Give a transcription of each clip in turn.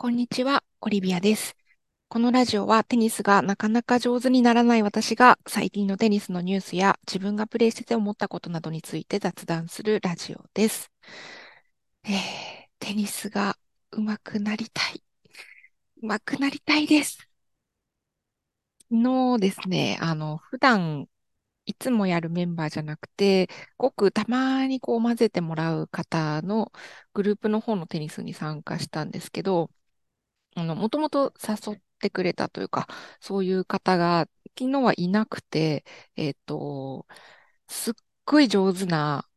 こんにちは、オリビアです。このラジオはテニスがなかなか上手にならない私が最近のテニスのニュースや自分がプレイしてて思ったことなどについて雑談するラジオです。えー、テニスが上手くなりたい。上手くなりたいです。昨日ですね、あの、普段いつもやるメンバーじゃなくて、ごくたまにこう混ぜてもらう方のグループの方のテニスに参加したんですけど、あの、もともと誘ってくれたというか、そういう方が昨日はいなくて、えっと、すっごい上手な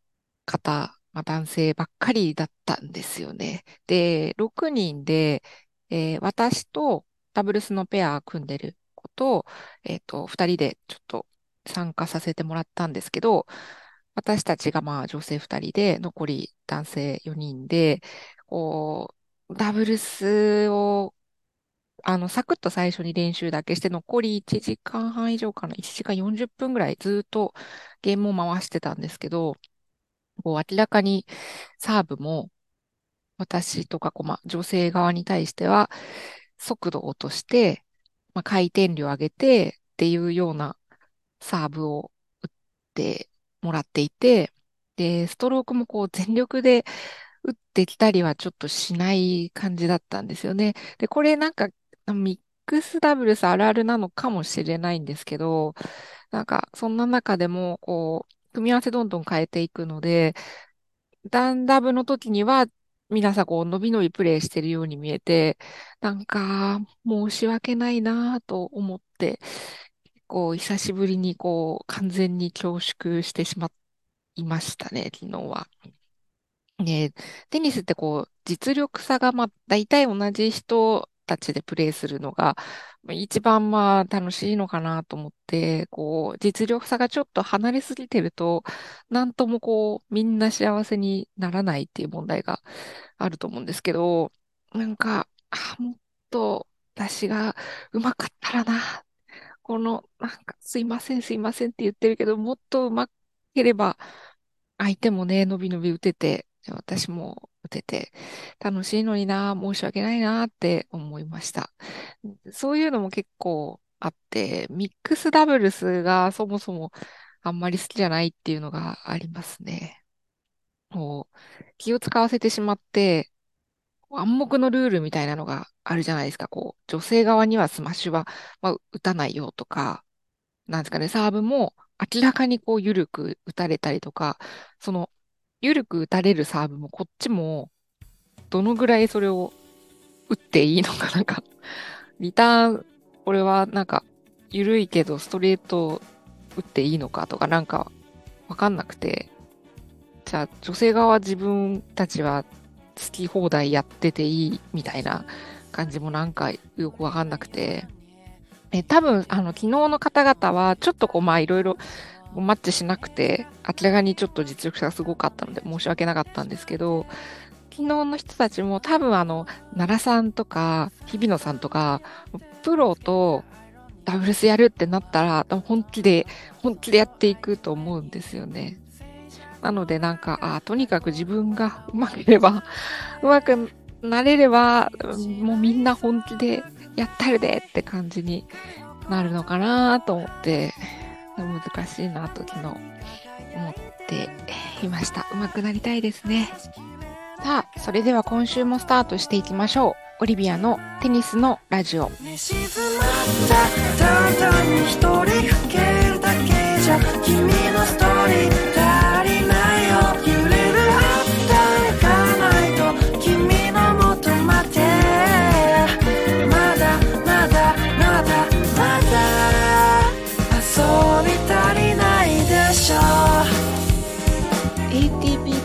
方、まあ、男性ばっかりだったんですよね。で、6人で、えー私とダブルスのペア組んでる子と、えっと、2人でちょっと参加させてもらったんですけど、私たちがまあ女性2人で、残り男性4人で、こう、ダブルスを、あの、サクッと最初に練習だけして、残り1時間半以上かな、1時間40分ぐらいずっとゲームを回してたんですけど、こう明らかにサーブも私とかこう、ま、女性側に対しては速度を落として、ま、回転量上げてっていうようなサーブを打ってもらっていて、で、ストロークもこう全力で打ってきたりはちょっとしない感じだったんですよね。で、これなんかミックスダブルスあるあるなのかもしれないんですけど、なんかそんな中でもこう、組み合わせどんどん変えていくので、ダンダブの時には皆さんこう、伸び伸びプレイしてるように見えて、なんか申し訳ないなと思って、こう、久しぶりにこう、完全に恐縮してしまいましたね、昨日は。ね、テニスってこう、実力差がまあ、大体同じ人たちでプレイするのが、一番まあ楽しいのかなと思って、こう、実力差がちょっと離れすぎてると、なんともこう、みんな幸せにならないっていう問題があると思うんですけど、なんか、あ、もっと私が上手かったらな、この、なんか、すいません、すいませんって言ってるけど、もっと上手ければ、相手もね、伸び伸び打てて、私も打てて、楽しいのにな、申し訳ないなって思いました。そういうのも結構あって、ミックスダブルスがそもそもあんまり好きじゃないっていうのがありますね。もう気を使わせてしまって、暗黙のルールみたいなのがあるじゃないですか。こう、女性側にはスマッシュは、まあ、打たないよとか、なんですかね、サーブも明らかにこう、緩く打たれたりとか、その、緩く打たれるサーブもこっちも、どのぐらいそれを打っていいのかなんか、リターン、これはなんか、緩いけどストレート打っていいのかとかなんかわかんなくて、じゃあ女性側自分たちは好き放題やってていいみたいな感じもなんかよくわかんなくて、え、多分、あの、昨日の方々は、ちょっとこう、まあ、いろいろマッチしなくて、明らかにちょっと実力差がすごかったので、申し訳なかったんですけど、昨日の人たちも多分あの、奈良さんとか、日比野さんとか、プロとダブルスやるってなったら、本気で、本気でやっていくと思うんですよね。なのでなんか、あとにかく自分がうまければ、うまくなれれば、もうみんな本気でやったるでって感じになるのかなと思って、難しいなと昨日思っていました。うまくなりたいですね。さあ、それでは今週もスタートしていきましょう。オリビアのテニスのラジオ。寝静まったただに一人吹けるだけじゃ君のストーリー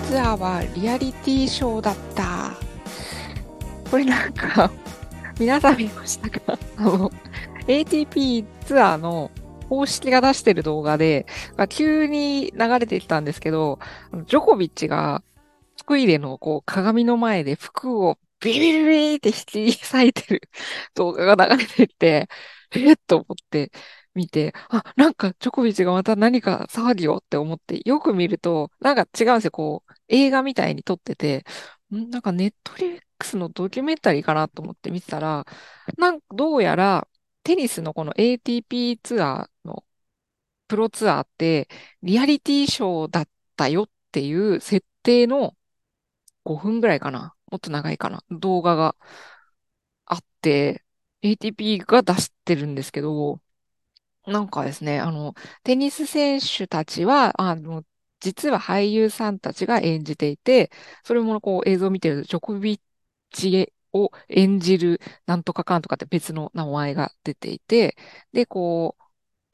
ツアーはリアリティショーだった。これなんか 皆さん見ましたか？あの、ATP ツアーの公式が出してる動画で、急に流れてきたんですけど、ジョコビッチがトイレのこう鏡の前で服をビリビリって引き裂いてる動画が流れてきて、えっと思って見て、あ、なんかジョコビッチがまた何か騒ぎをって思って、よく見ると、なんか違うんですよ。こう、映画みたいに撮ってて、ん？なんかネットフリックスのドキュメンタリーかなと思って見てたら、なんどうやらテニスのこの ATP ツアーのプロツアーってリアリティショーだったよっていう設定の5分ぐらいかな。もっと長いかな。動画があって、ATP が出してるんですけど、なんかですね、あの、テニス選手たちは、あの、実は俳優さんたちが演じていて、それもこう映像を見てると、ジョコビッチを演じるなんとかかんとかって別の名前が出ていて、で、こう、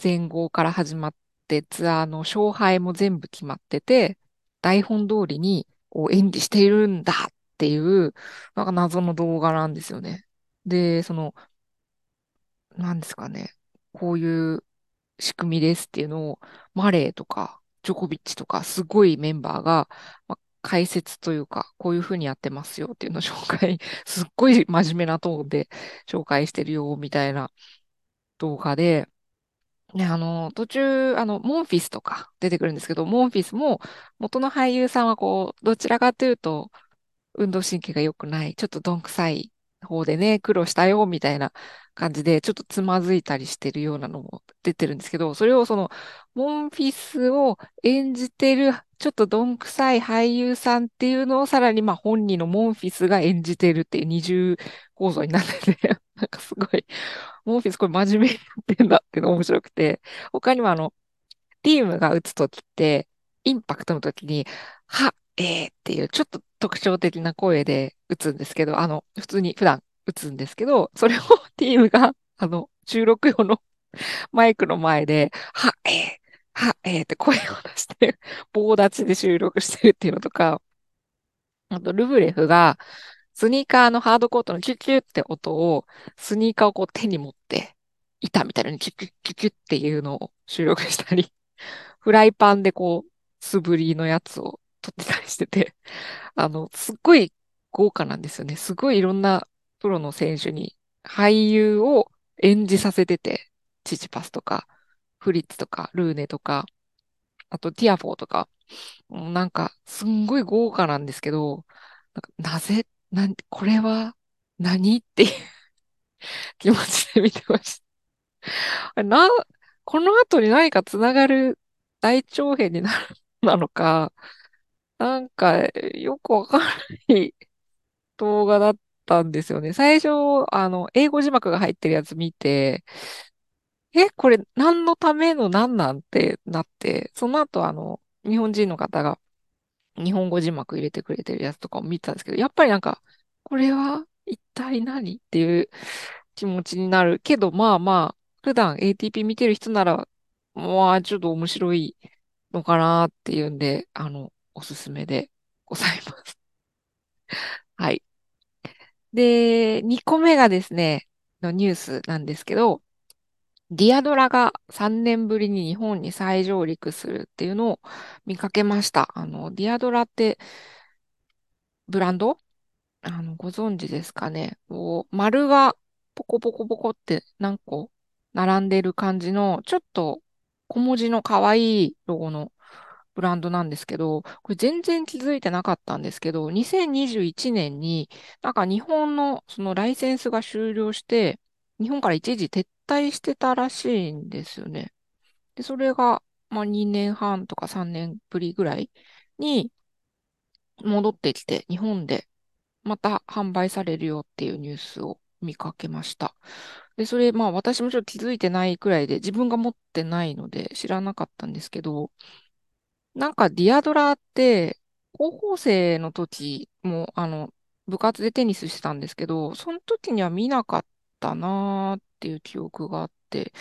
前後から始まってツアーの勝敗も全部決まってて、台本通りにこう演技しているんだっていう、なんか謎の動画なんですよね。で、その、なんですかね。こういう仕組みですっていうのを、マレーとか、ジョコビッチとか、すごいメンバーが、まあ、解説というか、こういうふうにやってますよっていうのを紹介、すっごい真面目なトーンで紹介してるよ、みたいな動画で、ね、あの、途中、あの、モンフィスとか出てくるんですけど、モンフィスも元の俳優さんはこう、どちらかというと、運動神経が良くない、ちょっとどんくさい方でね、苦労したよ、みたいな感じで、ちょっとつまずいたりしてるようなのも出てるんですけど、それをその、モンフィスを演じてる、ちょっとどんくさい俳優さんっていうのをさらにまあ本人のモンフィスが演じてるっていう二重構造になってて、なんかすごい、モンフィスこれ真面目にやってんだっていうの面白くて、他にもあの、ティームが打つときって、インパクトのときに、は、えーっていうちょっと特徴的な声で打つんですけど、あの、普通に普段打つんですけど、それを ティームが、あの、収録用の マイクの前で、は、えー、は、えーって声を出して、棒立ちで収録してるっていうのとか、あと、ルブレフが、スニーカーのハードコートのキュキュって音を、スニーカーをこう手に持って、板みたいにキュキュキュキュっていうのを収録したり、フライパンでこう、素振りのやつを撮ってたりしてて、あの、すっごい豪華なんですよね。すごいいろんなプロの選手に俳優を演じさせてて、チチパスとか、フリッツとか、ルーネとか、あとティアフォーとか、なんか、すんごい豪華なんですけど、なぜ、なん、これは何っていう 気持ちで見てました。な、この後に何かつながる大長編になるなのか、なんか、よくわかんない動画だったんですよね。最初、あの、英語字幕が入ってるやつ見て、え、これ何のための何なんてなって、その後、あの、日本人の方が日本語字幕入れてくれてるやつとかを見てたんですけど、やっぱりなんか、これは一体何っていう気持ちになるけど、まあまあ、普段 ATP 見てる人なら、まあ、ちょっと面白いのかなっていうんで、あの、おすすめでございます。はい。で、2個目がですね、のニュースなんですけど、ディアドラが3年ぶりに日本に再上陸するっていうのを見かけました。あの、ディアドラってブランド？あの、ご存知ですかね？こう、丸がポコポコポコって何個並んでる感じの、ちょっと小文字の可愛いロゴのブランドなんですけど、これ全然気づいてなかったんですけど、2021年になんか日本のそのライセンスが終了して、日本から一時撤退してたらしいんですよね。で、それが、まあ、2年半とか3年ぶりぐらいに戻ってきて、日本でまた販売されるよっていうニュースを見かけました。で、それ、まあ私もちょっと気づいてないくらいで、自分が持ってないので知らなかったんですけど、なんかディアドラって、高校生の時も、あの、部活でテニスしてたんですけど、その時には見なかったなーっていう記憶があって、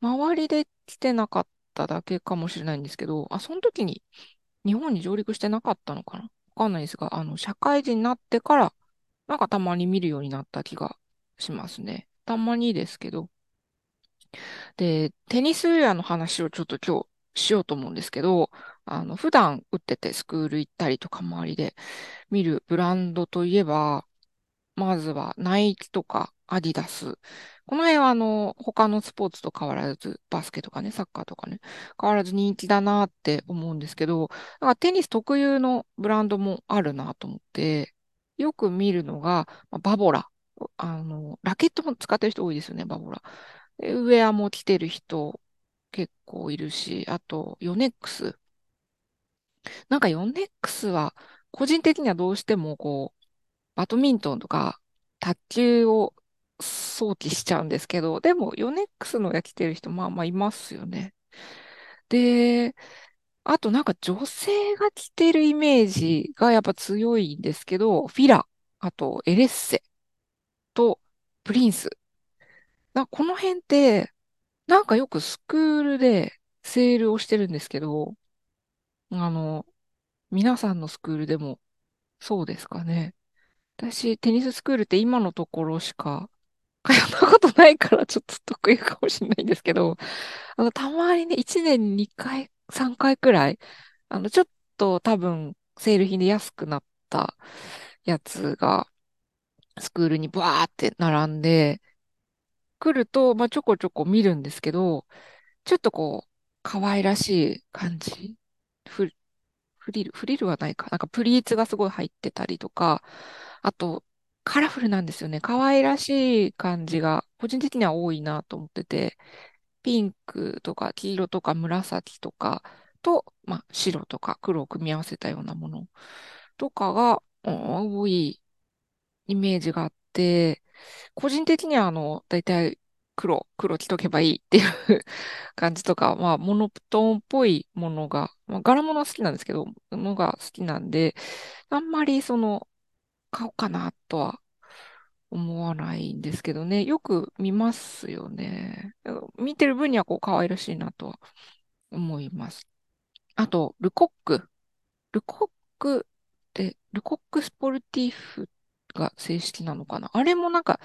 周りで来てなかっただけかもしれないんですけど、あ、その時に日本に上陸してなかったのかな？わかんないですが、あの、社会人になってから、なんかたまに見るようになった気がしますね。たまにですけど。で、テニスウェアの話をちょっと今日しようと思うんですけど、あの、普段打っててスクール行ったりとか周りで見るブランドといえば、まずはナイキとかアディダス。この辺はあの、他のスポーツと変わらず、バスケとかね、サッカーとかね、変わらず人気だなって思うんですけど、なんかテニス特有のブランドもあるなと思って、よく見るのが、バボラ。あの、ラケットも使ってる人多いですよね、バボラ。ウェアも着てる人結構いるし、あと、ヨネックス。なんかヨネックスは、個人的にはどうしてもこう、バドミントンとか卓球を想起しちゃうんですけど、でもヨネックスのや着てる人、まあまあいますよね。で、あとなんか女性が着てるイメージがやっぱ強いんですけど、フィラ、あとエレッセとプリンス。なこの辺って、なんかよくスクールでセールをしてるんですけど、あの、皆さんのスクールでもそうですかね。私、テニススクールって今のところしか通ったことないからちょっと得意かもしれないんですけど、あの、たまにね、1年2回、3回くらい、あの、ちょっと多分、セール品で安くなったやつが、スクールにブワーって並んで、来ると、まあ、ちょこちょこ見るんですけど、ちょっとこう、可愛らしい感じ。フ、フリル、フリルはないか。なんかプリーツがすごい入ってたりとか、あと、カラフルなんですよね。可愛らしい感じが、個人的には多いなと思ってて、ピンクとか黄色とか紫とかと、まあ、白とか黒を組み合わせたようなものとかが、多いイメージがあって、個人的にはあの、だいたい黒、黒着とけばいいっていう感じとか、まあ、モノプトーンっぽいものが、まあ、柄物は好きなんですけど、のが好きなんで、あんまりその、買おうかなとは思わないんですけどね。よく見ますよね。見てる分にはこう可愛らしいなとは思います。あと、ルコック。ルコックって、ルコックスポルティーフが正式なのかなあれもなんか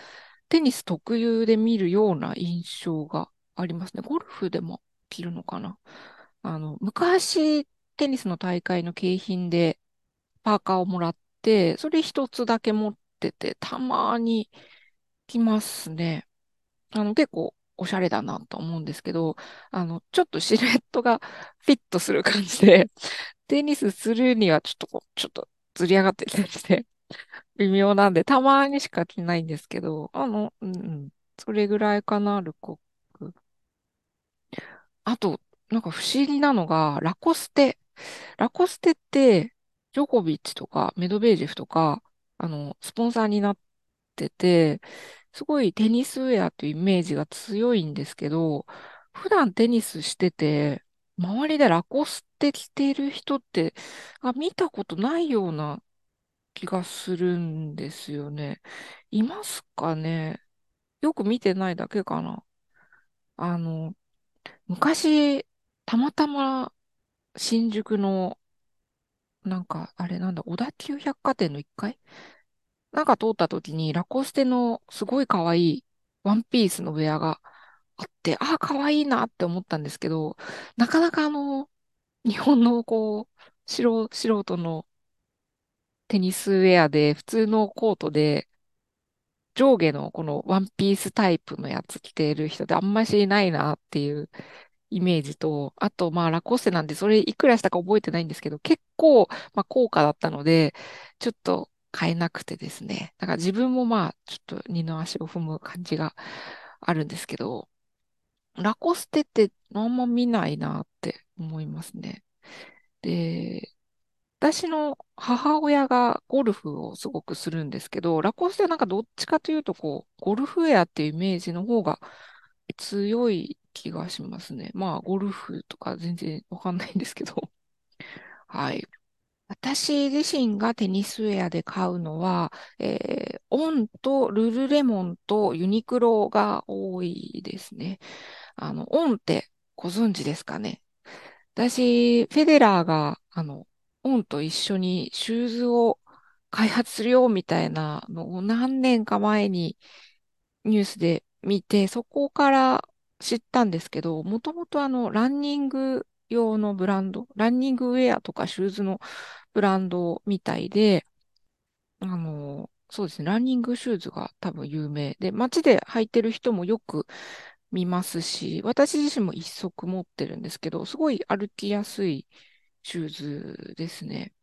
テニス特有で見るような印象がありますね。ゴルフでも着るのかな？あの、昔テニスの大会の景品でパーカーをもらって、それ一つだけ持ってて、たまに着ますね。あの、結構おしゃれだなと思うんですけど、あの、ちょっとシルエットがフィットする感じで、テニスするにはちょっとこう、ちょっとずり上がってたりして、微妙なんで、たまにしか着ないんですけど、あの、うん、それぐらいかな、ルコック。あと、なんか不思議なのが、ラコステ。ラコステって、ジョコビッチとかメドベージェフとか、あの、スポンサーになってて、すごいテニスウェアというイメージが強いんですけど、普段テニスしてて、周りでラコステ着てる人って、あ、見たことないような気がするんですよね。いますかね？よく見てないだけかな。あの、昔、たまたま新宿の、なんか、あれなんだ、小田急百貨店の1階？なんか通った時に、ラコステのすごい可愛いワンピースのウェアがあって、ああ、可愛いなって思ったんですけど、なかなかあの、日本のこう、素素人のテニスウェアで、普通のコートで、上下のこのワンピースタイプのやつ着ている人ってあんましいないなっていうイメージと、あと、まあ、ラコステなんで、それいくらしたか覚えてないんですけど、結構、まあ、高価だったので、ちょっと買えなくてですね。だから自分もまあ、ちょっと二の足を踏む感じがあるんですけど、ラコステってあんま見ないなって思いますね。で、私の母親がゴルフをすごくするんですけど、ラコステはなんかどっちかというと、こう、ゴルフウェアっていうイメージの方が強い気がしますね。まあ、ゴルフとか全然わかんないんですけど。はい。私自身がテニスウェアで買うのは、えー、オンとルルレモンとユニクロが多いですね。あの、オンってご存知ですかね私、フェデラーが、あの、オンと一緒にシューズを開発するよみたいなのを何年か前にニュースで見て、そこから知ったんですけど、もともとあの、ランニング用のブランド、ランニングウェアとかシューズのブランドみたいで、あの、そうですね、ランニングシューズが多分有名で、街で履いてる人もよく見ますし、私自身も一足持ってるんですけど、すごい歩きやすいシューズですね。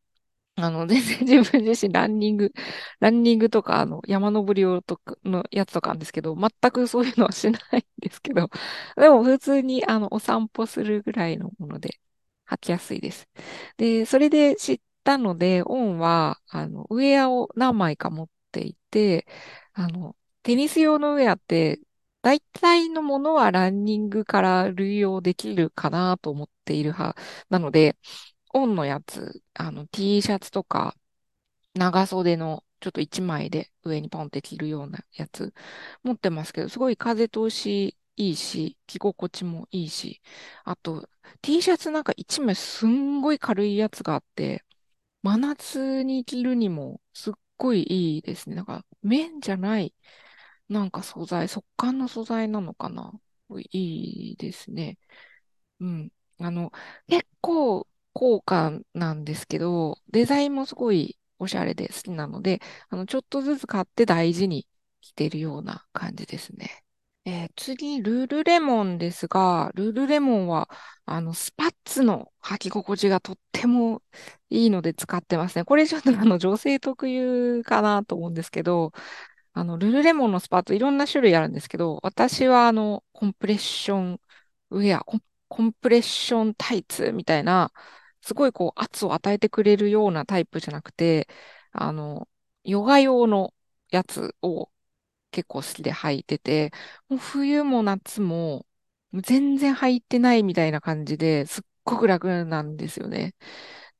あの、全然自分自身ランニング、ランニングとか、あの、山登りをとかのやつとかあるんですけど、全くそういうのはしないんですけど、でも普通に、あの、お散歩するぐらいのもので、履きやすいです。で、それで知ったので、オンは、あの、ウェアを何枚か持っていて、あの、テニス用のウェアって、大体のものはランニングから類用できるかなと思っている派なので、オンのやつ、あの、T シャツとか、長袖のちょっと一枚で上にポンって着るようなやつ持ってますけど、すごい風通しいいし、着心地もいいし、あと T シャツなんか一枚すんごい軽いやつがあって、真夏に着るにもすっごいいいですね。なんか綿じゃない、なんか素材、速乾の素材なのかな？いいですね。うん。あの、結構高価なんですけど、デザインもすごいおしゃれで好きなので、あの、ちょっとずつ買って大事に着てるような感じですね。えー次、ルルレモンですが、ルルレモンは、あの、スパッツの履き心地がとってもいいので使ってますね。これちょっとあの、女性特有かなと思うんですけど、あの、ルルレモンのスパッツいろんな種類あるんですけど、私はあの、コンプレッションウェア、コンプレッションタイツみたいな、すごいこう圧を与えてくれるようなタイプじゃなくて、あの、ヨガ用のやつを結構好きで履いてて、もう冬も夏も全然履いてないみたいな感じですっごく楽なんですよね。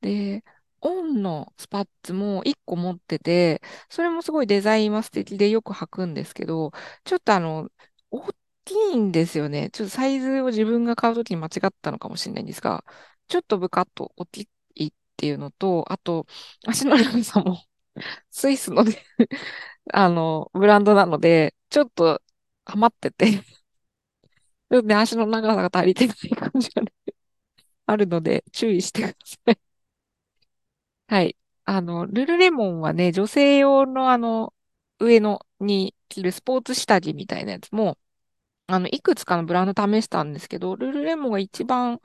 で、オンのスパッツも1個持ってて、それもすごいデザインは素敵でよく履くんですけど、ちょっとあの、大きいんですよね。ちょっとサイズを自分が買うときに間違ったのかもしれないんですが、ちょっとブカッと大きいっていうのと、あと、足の長さも スイスの あの、ブランドなので、ちょっとハマっててちょっとね、足の長さが足りてない感じがね、あるので、注意してください。はい。あの、ルルレモンはね、女性用のあの、上のに着るスポーツ下着みたいなやつも、あの、いくつかのブランド試したんですけど、ルルレモンが一番、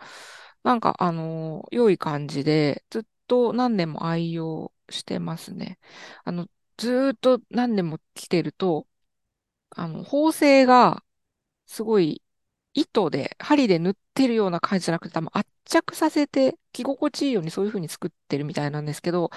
なんか、あの、良い感じで、ずっと何年も愛用してますね。あの、ずっと何年も着てると、あの、縫製がすごい糸で、針で縫ってるような感じじゃなくて、多分圧着させて着心地いいようにそういう風に作ってるみたいなんですけど、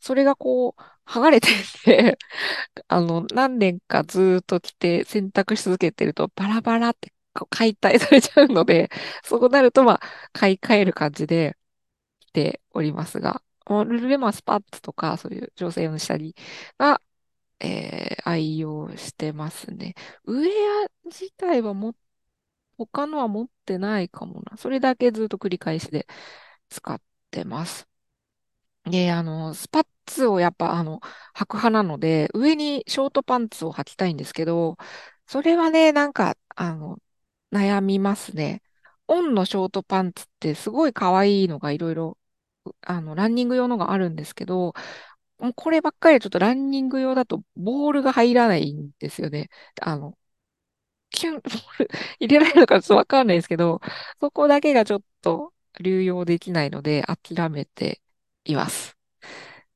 それがこう、剥がれてて あの、何年かずっと着て洗濯し続けてると、バラバラって解体されちゃうので、そうなると、まあ、買い替える感じで着ておりますが、ルルレマスパッツとか、そういう女性の下着が、えー愛用してますね。ウェア自体はも、他のは持ってないかもな。それだけずっと繰り返しで使ってます。で、あの、スパッツをやっぱ、あの、履く派なので、上にショートパンツを履きたいんですけど、それはね、なんか、あの、悩みますね。オンのショートパンツってすごい可愛いのがいろいろ、あの、ランニング用のがあるんですけど、もうこればっかりちょっとランニング用だとボールが入らないんですよね。あの、キュン、ボール入れられるのかちょっとわかんないですけど、そこだけがちょっと流用できないので諦めています。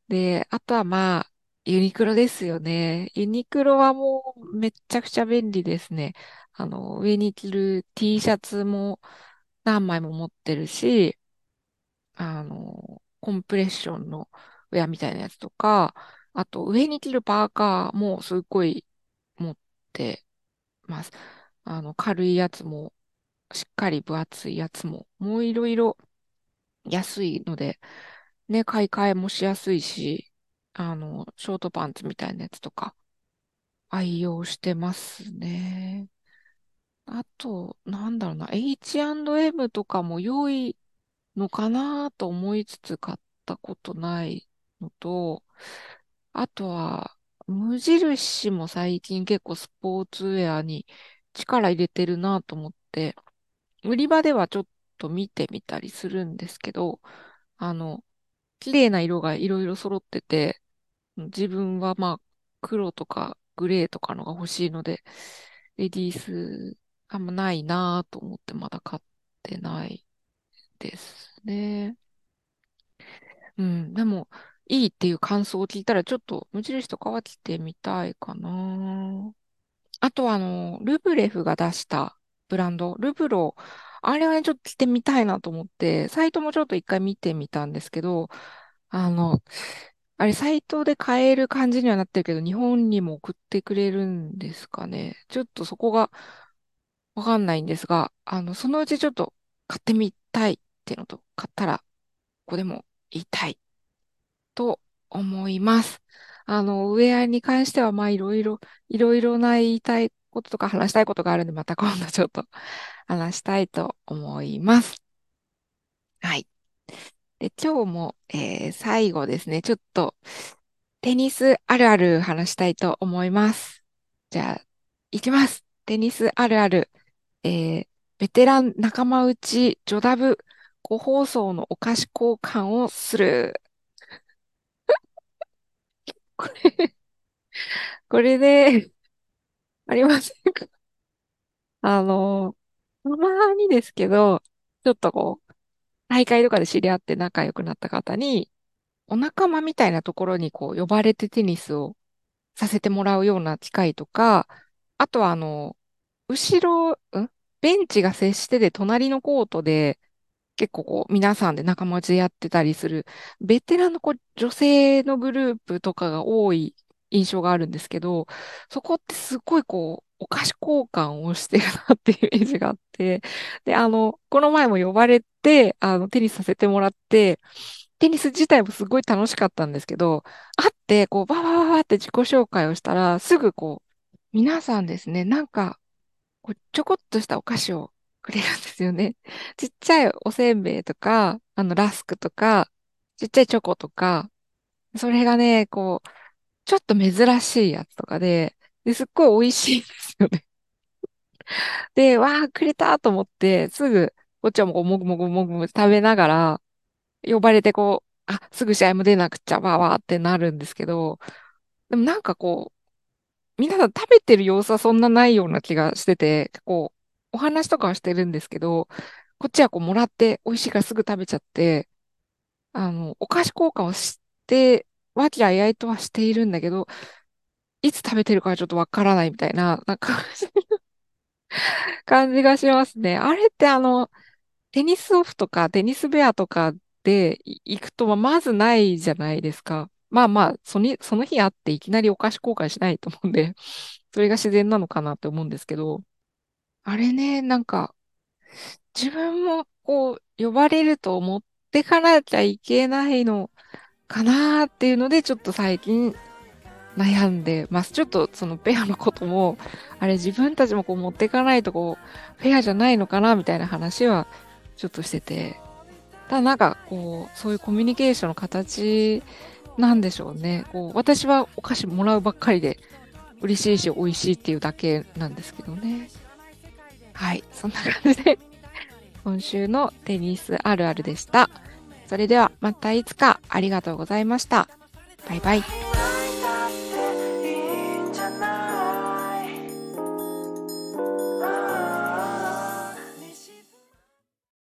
で、あとはまあ、ユニクロですよね。ユニクロはもうめちゃくちゃ便利ですね。あの、上に着る T シャツも何枚も持ってるし、あの、コンプレッションのウェアみたいなやつとか、あと上に着るパーカーもすっごい持ってます。あの、軽いやつも、しっかり分厚いやつも、もういろいろ安いので、ね、買い替えもしやすいし、あの、ショートパンツみたいなやつとか愛用してますね。あと、なんだろうな、H&M とかも良いのかなと思いつつ買ったことないのと、あとは、無印も最近結構スポーツウェアに力入れてるなと思って、売り場ではちょっと見てみたりするんですけど、あの、綺麗な色がいろいろ揃ってて、自分はまあ黒とかグレーとかのが欲しいので、レディースあんまないなぁと思ってまだ買ってないですね。うん、でもいいっていう感想を聞いたら、ちょっと無印とかは着てみたいかな。あとは、あの、ルブレフが出したブランド、ルブロ、あれはね、ちょっと着てみたいなと思って、サイトもちょっと一回見てみたんですけど、あの、あれ、サイトで買える感じにはなってるけど、日本にも送ってくれるんですかね。ちょっとそこがわかんないんですが、あの、そのうちちょっと買ってみたいっていうのと、買ったら、ここでも言いたいと思います。あの、ウェアに関しては、まあ、いろいろ、いろいろな言いたいこととか話したいことがあるんで、また今度ちょっと話したいと思います。はい。で、今日も、えー、最後ですね、ちょっと、テニスあるある話したいと思います。じゃあ、いきます。テニスあるある。えー、ベテラン仲間内、ジョダブ、個包装のお菓子交換をする。これこれで、ありませんか？あの、たまにですけど、ちょっとこう、大会とかで知り合って仲良くなった方に、お仲間みたいなところにこう呼ばれてテニスをさせてもらうような機会とか、あとはあの、後ろ、ん？ベンチが接してて隣のコートで結構こう皆さんで仲間内でやってたりする、ベテランのこう女性のグループとかが多い印象があるんですけど、そこってすごいこう、お菓子交換をしてるなっていうイメージがあって、で、あの、この前も呼ばれて、あの、テニスさせてもらって、テニス自体もすごい楽しかったんですけど、会って、こう、バーバーバって自己紹介をしたら、すぐこう、皆さんですね、なんか、こうちょこっとしたお菓子をくれるんですよね。ちっちゃいおせんべいとか、あの、ラスクとか、ちっちゃいチョコとか、それがね、こう、ちょっと珍しいやつとかで、で、すっごい美味しいんですよね。で、わー、くれたと思って、すぐ、こっちはもうもぐもぐもぐもぐ食べながら、呼ばれてこう、あ、すぐ試合も出なくちゃ、わーわーってなるんですけど、でもなんかこう、皆さん食べてる様子はそんなないような気がしてて、こう、お話とかはしてるんですけど、こっちはこうもらって美味しいからすぐ食べちゃって、あの、お菓子交換をして、和気あいあいとはしているんだけど、いつ食べてるかはちょっとわからないみたいな、なんか感じがしますね。あれってあの、テニスオフとかテニスベアとかで行くと、まずないじゃないですか。まあまあ、そのその日会っていきなりお菓子交換しないと思うんで、それが自然なのかなって思うんですけど、あれね、なんか、自分もこう、呼ばれると思ってかなきゃいけないのかなっていうので、ちょっと最近悩んでます。ちょっとそのペアのことも、あれ自分たちもこう持っていかないとこう、フェアじゃないのかなみたいな話はちょっとしてて。ただなんかこう、そういうコミュニケーションの形なんでしょうね。こう、私はお菓子もらうばっかりで嬉しいし美味しいっていうだけなんですけどね。はい、そんな感じで 今週のテニスあるあるでした。それではまたいつかありがとうございました。バイバイ。